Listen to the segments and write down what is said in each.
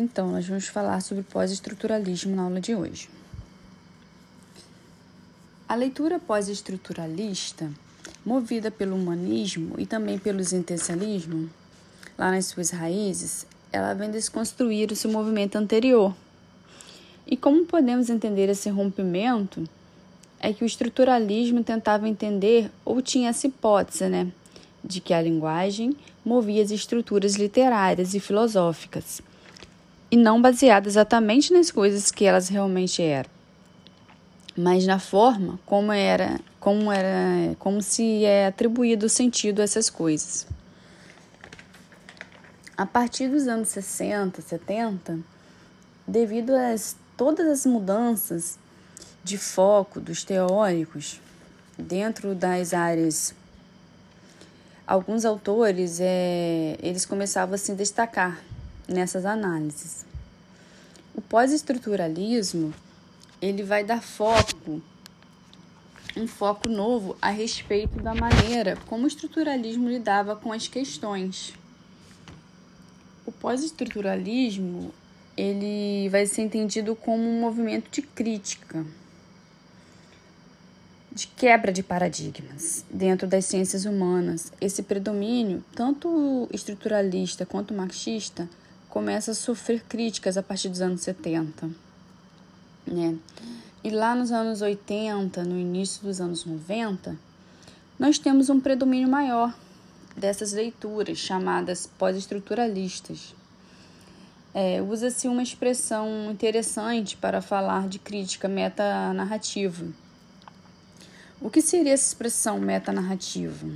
Então, nós vamos falar sobre pós-estruturalismo na aula de hoje. A leitura pós-estruturalista, movida pelo humanismo e também pelo existencialismo, lá nas suas raízes, ela vem desconstruir o seu movimento anterior. E como podemos entender esse rompimento? É que o estruturalismo tentava entender ou tinha essa hipótese, né, de que a linguagem movia as estruturas literárias e filosóficas, e não baseada exatamente nas coisas que elas realmente eram, mas na forma como era, como era, como se é atribuído sentido a essas coisas. A partir dos anos 60, 70, devido a todas as mudanças de foco dos teóricos dentro das áreas alguns autores é, eles começavam a se destacar nessas análises. O pós-estruturalismo ele vai dar foco, um foco novo a respeito da maneira como o estruturalismo lidava com as questões. O pós-estruturalismo ele vai ser entendido como um movimento de crítica de quebra de paradigmas dentro das ciências humanas. Esse predomínio, tanto estruturalista quanto marxista, começa a sofrer críticas a partir dos anos 70. Né? E lá nos anos 80, no início dos anos 90, nós temos um predomínio maior dessas leituras chamadas pós-estruturalistas. É, Usa-se uma expressão interessante para falar de crítica metanarrativa o que seria essa expressão metanarrativa?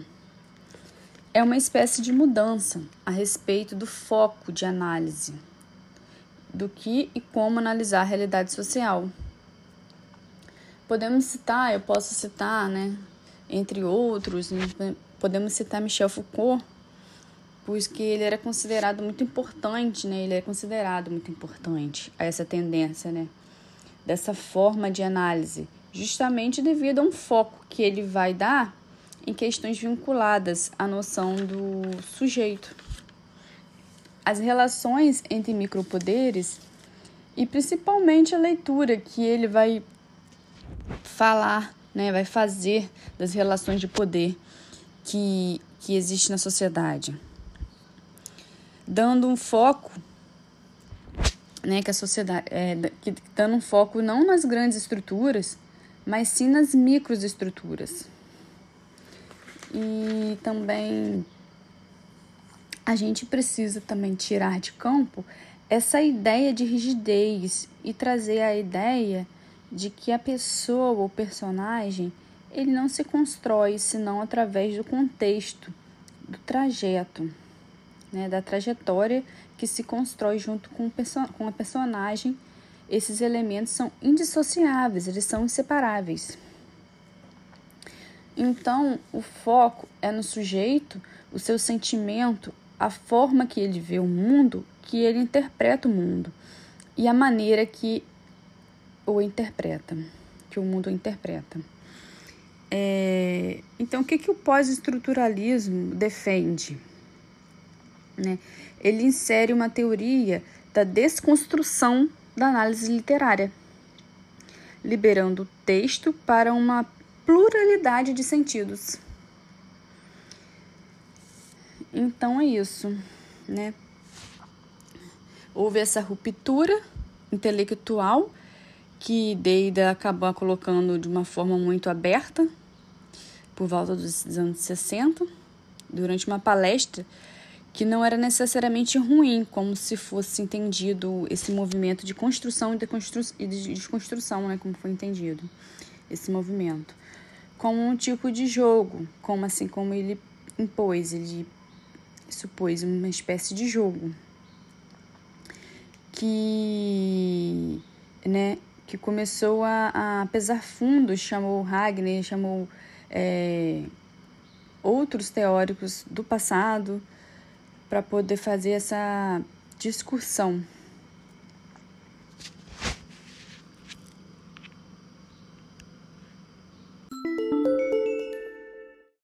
É uma espécie de mudança a respeito do foco de análise, do que e como analisar a realidade social. Podemos citar, eu posso citar, né, entre outros, né, podemos citar Michel Foucault, pois que ele era considerado muito importante, né? Ele é considerado muito importante a essa tendência, né? Dessa forma de análise justamente devido a um foco que ele vai dar em questões vinculadas à noção do sujeito. As relações entre micropoderes e principalmente a leitura que ele vai falar, né, vai fazer das relações de poder que, que existe na sociedade. Dando um foco né, que a sociedade é, dando um foco não nas grandes estruturas, mas sim nas microestruturas. E também a gente precisa também tirar de campo essa ideia de rigidez e trazer a ideia de que a pessoa ou personagem ele não se constrói senão através do contexto, do trajeto, né, da trajetória que se constrói junto com, com a personagem esses elementos são indissociáveis, eles são inseparáveis. Então, o foco é no sujeito, o seu sentimento, a forma que ele vê o mundo, que ele interpreta o mundo e a maneira que o interpreta, que o mundo interpreta. É, então, o que, que o pós-estruturalismo defende? Né? Ele insere uma teoria da desconstrução da análise literária, liberando o texto para uma pluralidade de sentidos. Então é isso, né? Houve essa ruptura intelectual que Deida acabou colocando de uma forma muito aberta por volta dos anos 60, durante uma palestra que não era necessariamente ruim, como se fosse entendido esse movimento de construção e de desconstrução, né, como foi entendido esse movimento, como um tipo de jogo, como assim como ele impôs, ele supôs uma espécie de jogo. Que, né, que começou a, a pesar fundo, chamou Wagner, chamou é, outros teóricos do passado para poder fazer essa discussão